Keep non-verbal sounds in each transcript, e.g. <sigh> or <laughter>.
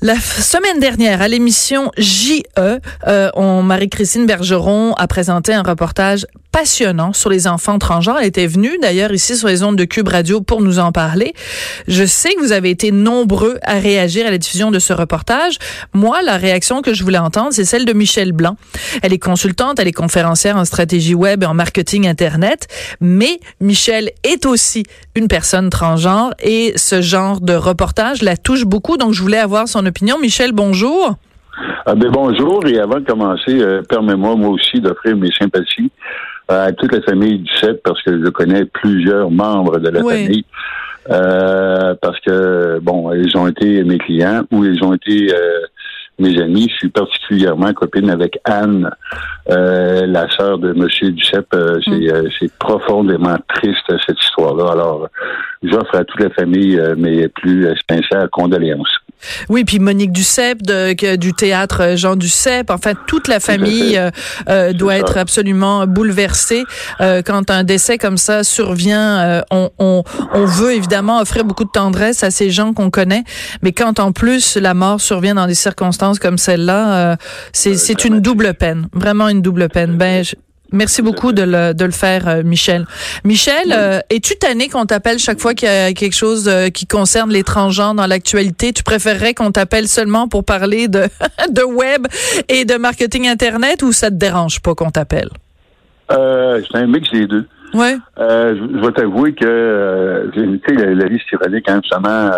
La semaine dernière, à l'émission JE, euh, on Marie-Christine Bergeron a présenté un reportage passionnant sur les enfants transgenres. Elle était venue d'ailleurs ici sur les ondes de Cube Radio pour nous en parler. Je sais que vous avez été nombreux à réagir à la diffusion de ce reportage. Moi, la réaction que je voulais entendre, c'est celle de Michelle Blanc. Elle est consultante, elle est conférencière en stratégie web et en marketing Internet, mais Michelle est aussi une personne transgenre et ce genre de reportage la touche beaucoup, donc je voulais avoir son opinion. Michel, bonjour. Ah ben bonjour et avant de commencer, euh, permets-moi moi aussi d'offrir mes sympathies à toute la famille du CEP parce que je connais plusieurs membres de la famille. Euh, parce que bon, ils ont été mes clients ou ils ont été euh, mes amis. Je suis particulièrement copine avec Anne, euh, la sœur de Monsieur Duceppe. Euh, mm. c'est, profondément triste cette histoire-là. Alors, j'offre à toute la famille mes plus sincères condoléances. Oui, puis Monique Duceppe de, du théâtre Jean Duceppe, enfin toute la famille <laughs> euh, euh, doit être absolument bouleversée euh, quand un décès comme ça survient. on, on, on, veut évidemment offrir beaucoup de tendresse à ces gens qu'on connaît, mais quand en plus la mort survient dans des circonstances comme celle-là, c'est une double peine, vraiment une double peine. Ben, Merci beaucoup de le, de le faire, euh, Michel. Michel, euh, es-tu tanné qu'on t'appelle chaque fois qu'il y a quelque chose euh, qui concerne les transgenres dans l'actualité? Tu préférerais qu'on t'appelle seulement pour parler de, <laughs> de web et de marketing Internet ou ça te dérange pas qu'on t'appelle? Euh, c'est un mix des deux. Ouais. Je, vais t'avouer que tu sais, la, la vie ironique, hein, justement,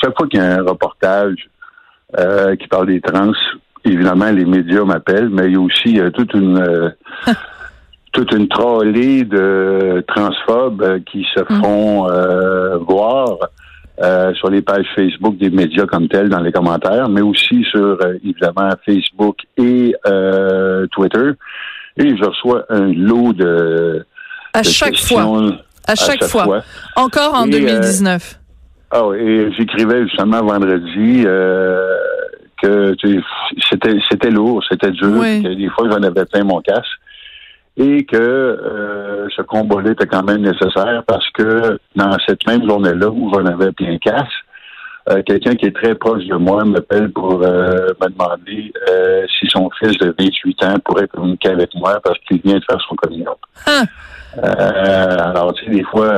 chaque fois qu'il y a un reportage qui parle des trans, évidemment, les médias m'appellent, mais il y a aussi euh, toute une euh, <laughs> toute une trollée de transphobes euh, qui se mm. font voir sur les pages Facebook des médias comme tels dans les commentaires, mais aussi sur évidemment Facebook et Twitter. Et je reçois un lot de à chaque fois. À chaque, fois. Encore en 2019. Ah et j'écrivais justement vendredi que c'était c'était lourd, c'était dur, que des fois j'en avais plein mon casque. Et que euh, ce combat-là était quand même nécessaire parce que dans cette même journée-là où j'en avais plein casse, euh, quelqu'un qui est très proche de moi m'appelle pour euh, me demander si son fils de 28 ans pourrait communiquer avec moi parce qu'il vient de faire son communion. Ah. alors, tu sais, des fois,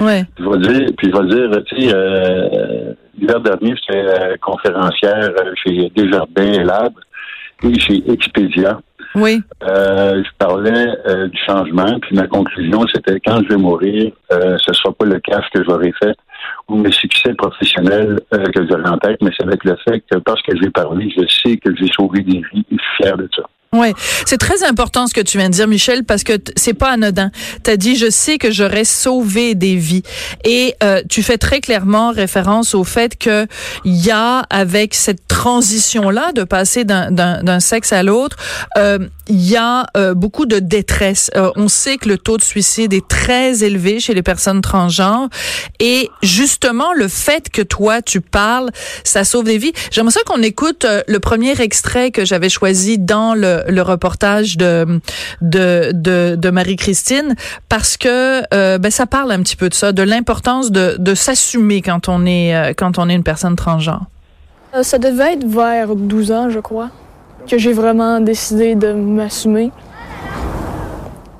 je vais dire, puis je vais dire, tu sais, l'hiver dernier, j'étais euh, conférencière euh, chez Desjardins et Lab et chez Expedia. Oui. Euh, je parlais du changement, puis ma conclusion, c'était quand je vais mourir, ce ne sera pas le casque que j'aurai fait ou mes succès professionnels que j'aurai en tête, mais c'est avec le fait que parce que j'ai parlé, je sais que j'ai sauvé des vies et fier de ça. Oui, c'est très important ce que tu viens de dire, Michel, parce que c'est pas anodin. Tu as dit, je sais que j'aurais sauvé des vies. Et euh, tu fais très clairement référence au fait que il y a, avec cette transition-là, de passer d'un sexe à l'autre, euh, il y a euh, beaucoup de détresse. Euh, on sait que le taux de suicide est très élevé chez les personnes transgenres. Et justement, le fait que toi, tu parles, ça sauve des vies. J'aimerais ça qu'on écoute le premier extrait que j'avais choisi dans le le, reportage de de, de, Marie-Christine parce que euh, ben, ça parle un petit peu de ça, de l'importance de, de s'assumer quand on est euh, quand on est une personne transgenre. Euh, ça devait être vers 12 ans, je crois, que j'ai vraiment décidé de m'assumer.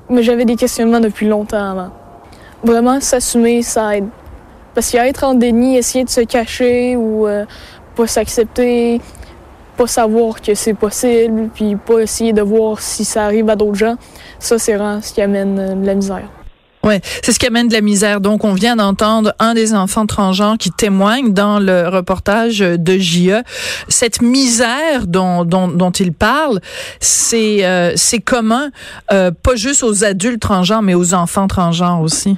Mais j'avais des questionnements depuis longtemps avant. Vraiment, s'assumer, ça aide. Parce qu'être en déni, essayer de se cacher ou pas s'accepter, pas savoir que c'est possible, puis pas essayer de voir si ça arrive à d'autres gens, ça, c'est vraiment ce qui amène euh, de la misère. Oui, c'est ce qui amène de la misère. Donc, on vient d'entendre un des enfants transgenres qui témoigne dans le reportage de JE. Cette misère dont, dont, dont il parle, c'est euh, c'est commun, euh, pas juste aux adultes transgenres, mais aux enfants transgenres aussi.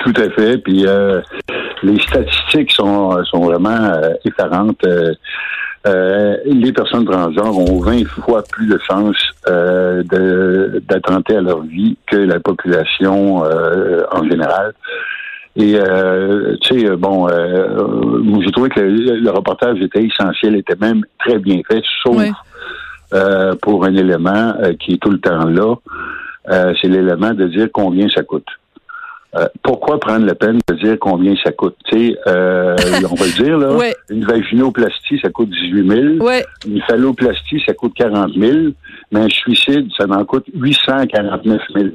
Tout à fait. Puis les statistiques sont, sont vraiment effarantes. Euh, les personnes transgenres ont 20 fois plus de chances euh, d'attenter à leur vie que la population euh, en général. Et euh, tu sais, bon, j'ai trouvé que le, reportage était essentiel, était même très bien fait, sauf pour un élément qui est tout le temps là. c'est l'élément de dire combien ça coûte. Euh, pourquoi prendre la peine de dire combien ça coûte? Tu sais, euh, on va le dire, là, <laughs> une vaginoplastie, ça coûte 18 000. Une phalloplastie, ça coûte 40 000. Mais un suicide, ça en coûte 849 000.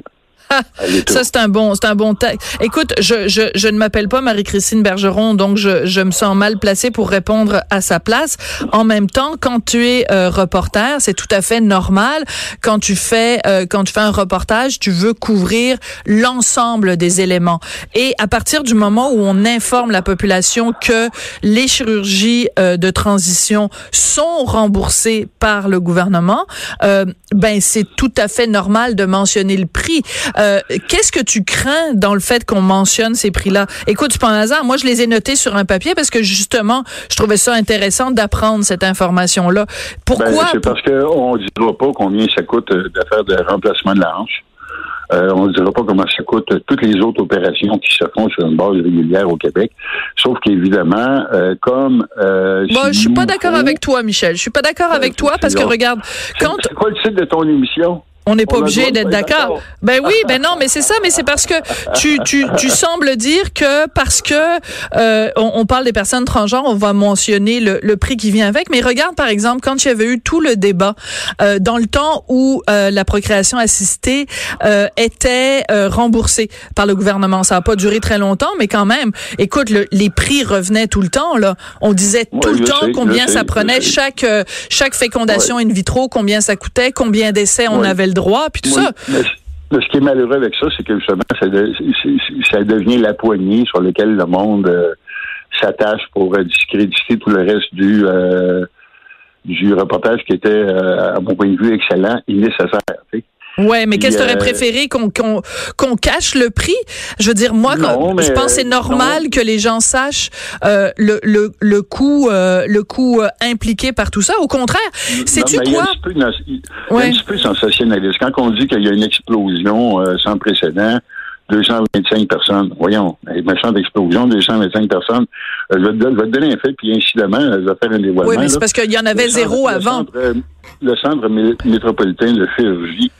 Ça, c'est un bon, c'est un bon Écoute, je, je, je ne m'appelle pas Marie-Christine Bergeron, donc je, je me sens mal placée pour répondre à sa place. En même temps, quand tu es euh, reporter, c'est tout à fait normal. Quand tu fais, euh, quand tu fais un reportage, tu veux couvrir l'ensemble des éléments. Et à partir du moment où on informe la population que les chirurgies euh, de transition sont remboursées par le gouvernement, ben c'est tout à fait normal de mentionner le prix. Euh, qu'est-ce que tu crains dans le fait qu'on mentionne ces prix-là? Écoute, c'est pas un hasard. Moi, je les ai notés sur un papier parce que justement, je trouvais ça intéressant d'apprendre cette information-là. Pourquoi? Ben, c'est parce qu'on ne dira pas combien ça coûte euh, de remplacement de la hanche. Euh, on ne dira pas comment ça coûte toutes les autres opérations qui se font sur une base régulière au Québec. Sauf qu'évidemment, comme... Euh, bon, je suis pas d'accord avec toi, Michel. Je suis pas d'accord avec toi parce que regarde, quand... C'est quoi le titre de ton émission? On n'est pas obligé d'être d'accord. Ben oui, ben non, mais c'est ça, mais c'est parce que tu, tu, tu sembles dire que parce que euh, on, parle des personnes transgenres, on va mentionner le, le, prix qui vient avec. Mais regarde par exemple quand il y avait eu tout le débat euh, dans le temps où euh, la procréation assistée euh, était euh, remboursée par le gouvernement. Ça n'a pas duré très longtemps, mais quand même. Écoute, le, les prix revenaient tout le temps. Là, on disait tout le temps combien ça prenait chaque chaque fécondation in vitro, combien ça coûtait, combien d'essais on avait le droit, puis tout ça. Mais, ce qui est malheureux avec ça, c'est que justement, ça, ça, devient la poignée sur laquelle le monde euh, s'attache pour euh, discréditer tout le reste du euh, du reportage qui était, à mon point de vue, excellent et nécessaire. Ouais, mais qu'est-ce que tu aurais préféré qu'on qu'on cache le prix? Je veux dire, moi, quand, je pense c'est normal que les gens sachent euh, le, le, le coût euh, le coût euh, impliqué par tout ça. Au contraire, c'est-tu quoi? Il y a un petit peu sensationnaliste. Quand on dit qu'il y a une explosion sans précédent, 225 personnes. Voyons, méchante explosion, 225 personnes. je, vais te, donner un fait, puis incidemment, je vais faire un dévoilement. Oui, mais c'est parce qu'il y en avait zéro avant. Le centre, le centre métropolitain de chirurgie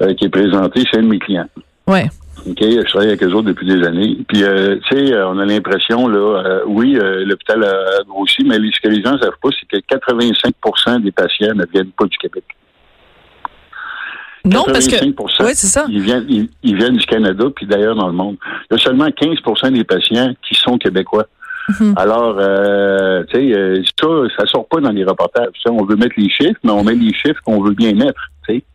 euh, qui est présenté chez un de mes clients. Ouais. OK, je travaille avec eux autres depuis des années. Puis, euh, tu sais, euh, on a l'impression, là, oui, l'hôpital a grossi, mais ce que les gens ne savent pas, c'est que 85% des patients ne viennent pas du Québec. Non, parce que. Oui, c'est ça. Ils viennent, ils, viennent du Canada, puis d'ailleurs dans le monde. Il y a seulement 15% des patients qui sont québécois. Mhm. Alors, euh, tu sais, ça, ça sort pas dans les reportages. on veut mettre les chiffres, mais on met les chiffres qu'on veut bien mettre.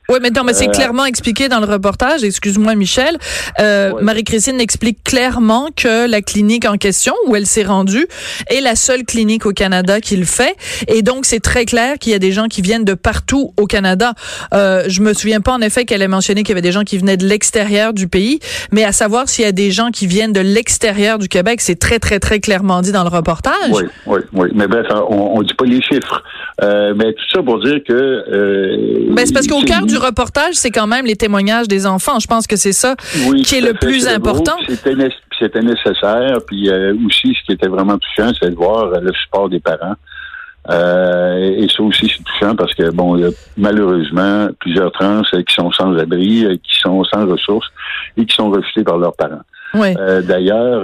Oui, mais non, mais c'est euh, clairement expliqué dans le reportage. Excuse-moi, Michel. Euh, Marie-Christine explique clairement que la clinique en question où elle s'est rendue est la seule clinique au Canada qui le fait, et donc c'est très clair qu'il y a des gens qui viennent de partout au Canada. Euh, je me souviens pas en effet qu'elle ait mentionné qu'il y avait des gens qui venaient de l'extérieur du pays, mais à savoir s'il y a des gens qui viennent de l'extérieur du Québec, c'est très très très clairement dit dans le reportage. Oui, oui, oui. Mais bref, on, on dit pas les chiffres, euh, mais tout ça pour dire que. Euh, ben, c'est parce qu'au cœur du reportage, c'est quand même les témoignages des enfants. Je pense que c'est ça qui est le plus important. C'était nécessaire. Puis euh, aussi, ce qui était vraiment touchant, c'est de voir euh, le support des parents. Euh, et ça aussi, c'est touchant parce que, bon, il y a malheureusement plusieurs trans qui sont sans abri, qui sont sans ressources et qui sont refusés par leurs parents. D'ailleurs,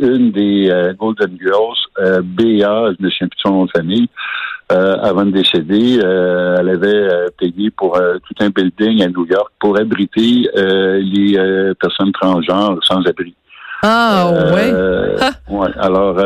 une des Golden Girls, BA, je me souviens plus de son nom de famille, euh, avant de décéder, euh, elle avait euh, payé pour tout un building à New York pour abriter les personnes transgenres sans abri. Ah ouais. <laughs> ouais. Alors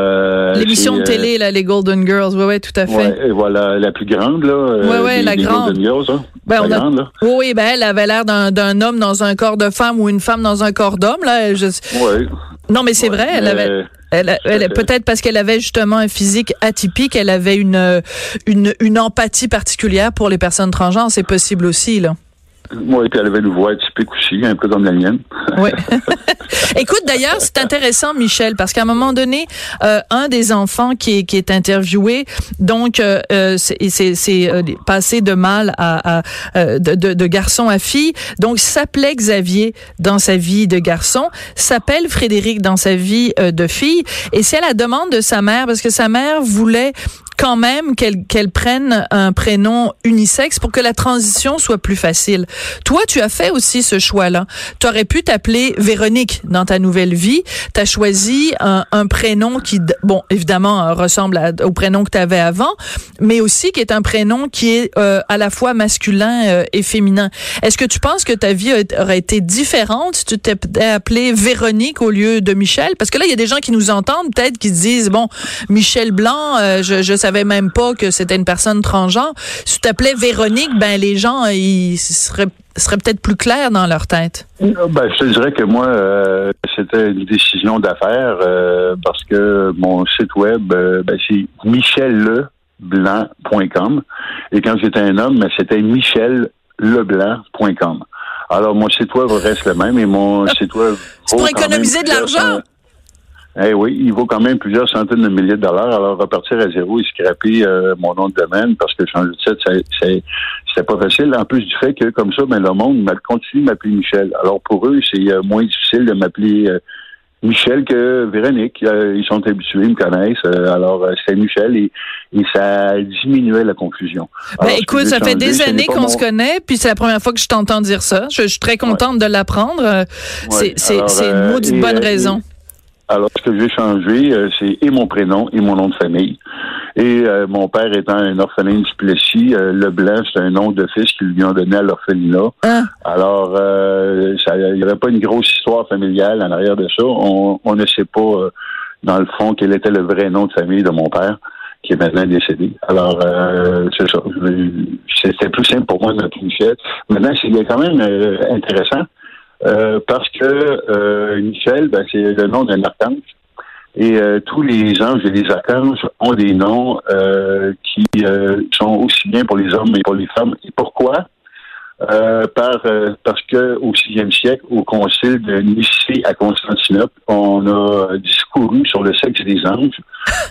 l'émission de télé là, les Golden Girls, ouais ouais, tout à fait. Ouais, et voilà la plus grande là. Ouais ouais, la grande. Golden Girls, hein? ben, la grande, là. Oui, ben elle avait l'air d'un homme dans un corps de femme ou une femme dans un corps d'homme là. Je... Ouais. Non mais c'est vrai, elle avait. Elle, elle peut-être parce qu'elle avait justement un physique atypique, elle avait une, une, une empathie particulière pour les personnes transgenres. C'est possible aussi, là. Puis elle avait une voix typique aussi, un peu comme la mienne. Oui. <laughs> <laughs> Écoute, d'ailleurs, c'est intéressant, Michel, parce qu'à un moment donné, euh, un des enfants qui est, qui est interviewé, donc euh, euh c'est euh, passé de mal à, à de, de, de, garçon à fille, donc s'appelait Xavier dans sa vie de garçon, s'appelle Frédéric dans sa vie de fille, et c'est à la demande de sa mère, parce que sa mère voulait quand même qu'elle qu'elle prenne un prénom unisexe pour que la transition soit plus facile. Toi, tu as fait aussi ce choix-là. Tu aurais pu t'appeler Véronique dans ta nouvelle vie. Tu as choisi un, un, prénom qui, bon, évidemment, ressemble au prénom que tu avais avant, mais aussi qui est un prénom qui est euh, à la fois masculin euh, et féminin. Est-ce que tu penses que ta vie aurait été différente si tu t'étais appelée Véronique au lieu de Michel? Parce que là, il y a des gens qui nous entendent peut-être qui se disent, bon, Michel Blanc, euh, je, je savais même pas que c'était une personne transgenre. Si tu t'appelais Véronique, ben les gens, ils seraient serait peut-être plus clair dans leur tête? Ben, je te dirais que moi, euh, c'était une décision d'affaires euh, parce que mon site web, ben, c'est michelleblanc.com. Et quand j'étais un homme, ben, c'était michelleblanc.com. Alors, mon site web reste le même et mon site web. <laughs> C'est pour économiser de l'argent? Eh oui, il vaut quand même plusieurs centaines de milliers de dollars. Alors, repartir à zéro et scraper euh, mon nom de domaine parce que changer de site, c'est pas facile. En plus du fait que, comme ça, ben, le monde continue de m'appeler Michel. Alors, pour eux, c'est euh, moins difficile de m'appeler euh, Michel que Véronique. ils sont habitués, ils me connaissent. alors, c'est Michel et, ça diminuait la confusion. Ben, écoute, ça fait des années qu'on se connaît, puis c'est la première fois que je t'entends dire ça. Je, suis très contente de l'apprendre. C'est une maudite bonne raison. Alors, ce que j'ai changé, euh, c'est et mon prénom et mon nom de famille. Et euh, mon père étant un orphelin du Plessis, euh, Leblanc, c'est un nom de fils qu'ils lui ont donné à l'orphelinat. Ah. Alors, il n'y avait pas une grosse histoire familiale en arrière de ça. On, on ne sait pas, dans le fond, quel était le vrai nom de famille de mon père qui est maintenant décédé. Alors, c'est ça. C'était plus simple pour moi de m'appeler Michel. Maintenant, c'est quand même intéressant euh, parce que euh, Michel, ben, c'est le nom d'un archange. Et euh, tous les anges et les archanges ont des noms qui sont aussi bien pour les hommes et pour les femmes. Et pourquoi? Euh, par, euh, parce que au sixième siècle, au concile de Nicée à Constantinople, on a discouru sur le sexe des anges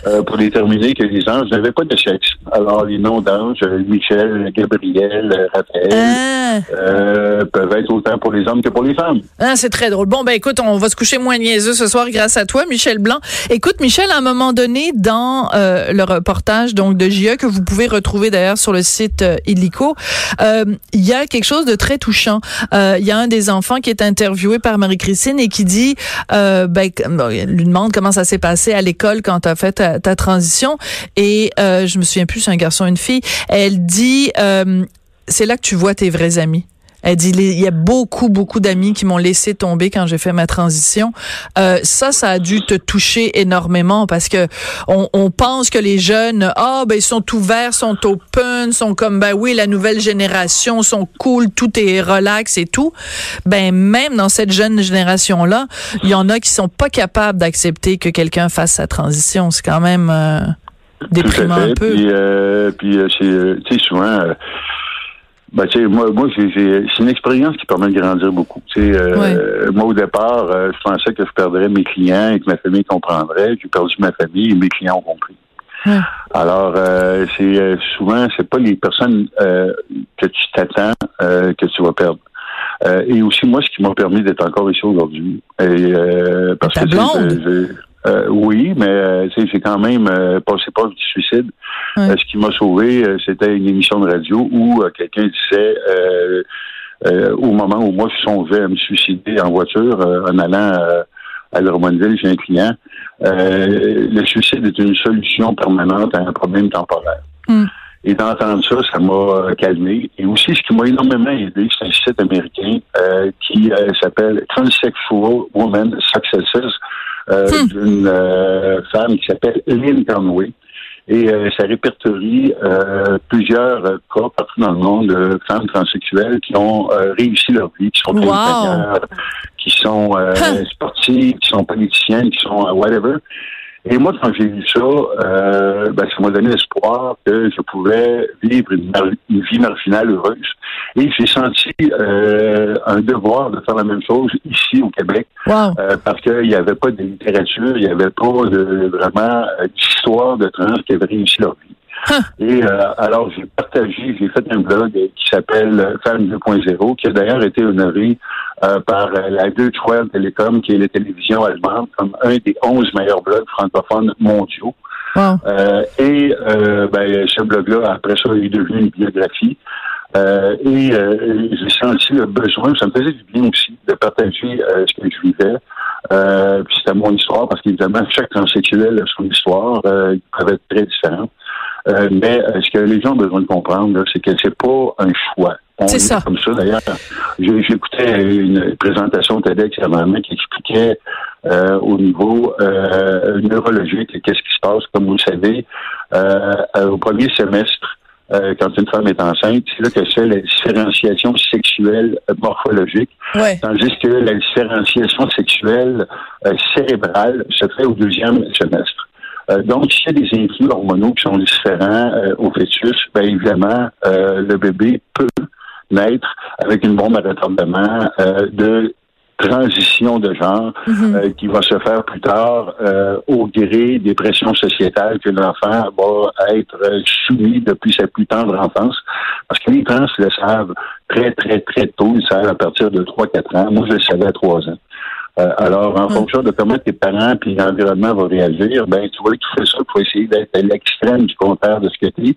euh, pour déterminer que les anges n'avaient pas de sexe. Alors, les noms d'anges, Michel, Gabriel, Raphaël, ah. peuvent être autant pour les hommes que pour les femmes. Ah, c'est très drôle. Bon, ben écoute, on va se coucher moins niaiseux ce soir grâce à toi, Michel Blanc. Écoute, Michel, à un moment donné, dans le reportage donc de JE, que vous pouvez retrouver d'ailleurs sur le site Illico, il y a quelque chose de très touchant. Euh, il y a un des enfants qui est interviewé par Marie-Christine et qui dit, euh, ben, lui demande comment ça s'est passé à l'école quand tu as fait ta, transition. Et euh, je me souviens plus, c'est un garçon, une fille. Elle dit, euh, c'est là que tu vois tes vrais amis. Elle dit il y a beaucoup beaucoup d'amis qui m'ont laissé tomber quand j'ai fait ma transition. Euh, ça, ça a dû te toucher énormément parce que on, on pense que les jeunes, ah ben ils sont ouverts, sont open, sont comme ben oui la nouvelle génération, sont cool, tout est relax et tout. Ben même dans cette jeune génération là, il y en a qui sont pas capables d'accepter que quelqu'un fasse sa transition. C'est quand même euh, déprimant un peu. Puis, euh, puis euh, c'est souvent ben, tu sais, moi, moi c'est une expérience qui permet de grandir beaucoup. Tu sais, euh, moi, au départ, euh, je pensais que je perdrais mes clients et que ma famille comprendrait. J'ai perdu ma famille et mes clients ont compris. Alors, euh, c'est souvent, c'est pas les personnes que tu t'attends que tu vas perdre. et aussi, moi, ce qui m'a permis d'être encore ici aujourd'hui. Parce que euh, oui, mais euh, c'est quand même euh, passé pas du suicide. Euh, ce qui m'a sauvé, c'était une émission de radio où quelqu'un disait au moment où moi je songeais à me suicider en voiture en allant à Drummondville chez un client, le suicide est une solution permanente à un problème temporaire. Hmm. Et d'entendre ça, ça m'a calmé. Et aussi, ce qui m'a énormément aidé, c'est un site américain qui s'appelle Transsexual Women Successes euh, hmm. d'une euh, femme qui s'appelle Lynn Conway. Et euh, ça répertorie plusieurs cas partout dans le monde de femmes transsexuelles qui ont réussi leur vie, qui sont wow. qui sont sportives, qui sont politiciennes, qui sont whatever. Et moi, quand j'ai vu ça, euh, ben, ça m'a donné l'espoir que je pouvais vivre une, vie marginale heureuse. Et j'ai senti euh, un devoir de faire la même chose ici au Québec, euh, parce qu'il n'y avait pas de littérature, il n'y avait pas de vraiment d'histoire de trans qui avaient réussi leur vie. Et euh, alors, j'ai partagé, j'ai fait un blog qui s'appelle Femme 2.0, qui a d'ailleurs été honoré euh, par la Deutsche Welle Telekom, qui est la télévision allemande, comme un des 11 meilleurs blogs francophones mondiaux. et ben, ce blog-là, après ça, est devenu une biographie. et j'ai senti le besoin, ça me faisait du bien aussi de partager ce que je vivais. puis c'était mon histoire, parce qu'évidemment, chaque transsexuel a son histoire, euh, qui peuvent être très différente. Euh, mais euh, ce que les gens ont besoin de comprendre, c'est que c'est pas un choix. C'est ça. Comme ça, d'ailleurs. J'écoutais une présentation TEDx avant qui expliquait euh, au niveau euh, neurologique qu'est-ce qui se passe. Comme vous le savez, au premier semestre, quand une femme est enceinte, c'est là que c'est la différenciation sexuelle morphologique. Tandis que la différenciation sexuelle cérébrale se fait au deuxième semestre. Euh, donc, s'il y a des influx hormonaux qui sont différents euh, au fœtus, bien évidemment, euh, le bébé peut naître avec une bombe à retardement de transition de genre mhm. qui va se faire plus tard au gré des pressions sociétales que l'enfant va être soumis depuis sa plus tendre enfance. Parce que les trans le savent très, très, très tôt. Ils savent à partir de 3-4 ans. Moi, je le savais à 3 ans. Euh, alors, en fonction de comment tes parents puis l'environnement vont réagir, ben tu vois que tu fais ça pour essayer d'être à l'extrême du contraire de ce que tu es,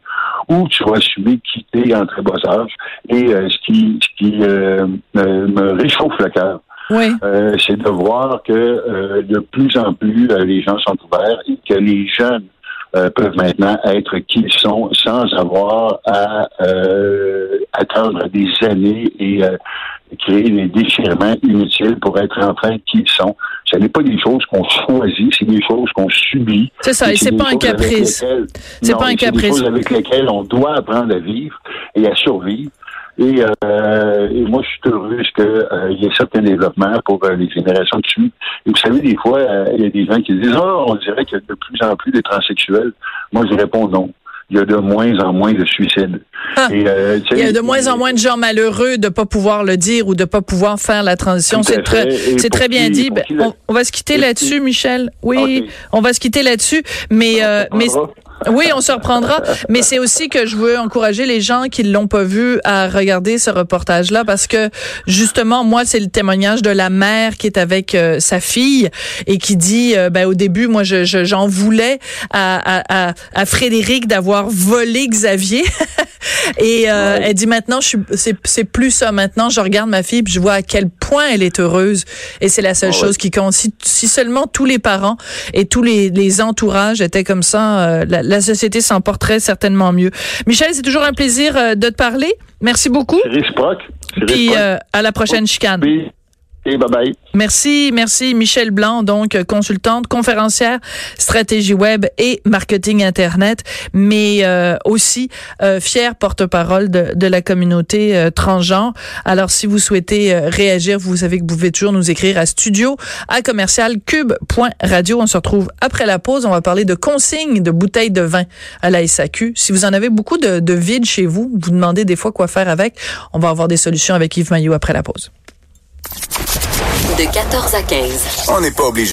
ou tu vas assumer quitter en très bas âge. Et euh, ce qui, ce qui euh, me, réchauffe le cœur, c'est de voir que de plus en plus les gens sont ouverts et que les jeunes peuvent maintenant être qui ils sont sans avoir à attendre des années et créer des déchirements inutiles pour être enfin qui ils sont. Ce n'est pas des choses qu'on choisit, c'est des choses qu'on subit. C'est ça, et c'est pas un caprice. C'est pas un caprice. C'est des choses avec lesquelles on doit apprendre à vivre et à survivre. Et, euh, et moi, je suis heureux qu'il euh, y ait certains développements pour euh, les générations dessus. Et vous savez, des fois, il y a des gens qui disent « Ah, on dirait qu'il y a de plus en plus des transsexuels. » Moi, je réponds non il y a de moins en moins de suicides. Ah. euh, il y a de moins en moins de gens malheureux de pas pouvoir le dire ou de pas pouvoir faire la transition. C'est très, bien dit. Ben, on, va se quitter là-dessus, Michel. Oui, on va se quitter là-dessus. Mais, euh, mais oui, on se reprendra. Mais c'est aussi que je veux encourager les gens qui l'ont pas vu à regarder ce reportage-là parce que justement, moi, c'est le témoignage de la mère qui est avec euh, sa fille et qui dit, euh, ben au début, moi, je, j'en voulais à, à, à, Frédéric d'avoir volé Xavier. <laughs> et euh, elle dit maintenant, je suis, c'est, plus ça. Maintenant, je regarde ma fille puis je vois à quel point elle est heureuse. Et c'est la seule chose qui compte. Si, si, seulement tous les parents et tous les, les entourages étaient comme ça, la, la société s'en porterait certainement mieux. Michel, c'est toujours un plaisir euh, de te parler. Merci beaucoup. C'est réciproque. Puis euh, à la prochaine chicane. Et bye bye. Merci, merci Michel Blanc, donc consultante, conférencière, stratégie web et marketing internet, mais euh, aussi euh, fière porte-parole de, de, la communauté euh, transgenre. Alors si vous souhaitez euh, réagir, vous savez que vous pouvez toujours nous écrire à studio à commercial cube.radio. On se retrouve après la pause. On va parler de consignes de bouteilles de vin à la SAQ. Si vous en avez beaucoup de, de vide chez vous, vous demandez des fois quoi faire avec. On va avoir des solutions avec Yves Maillot après la pause. De 14 à 15. On n'est pas obligé.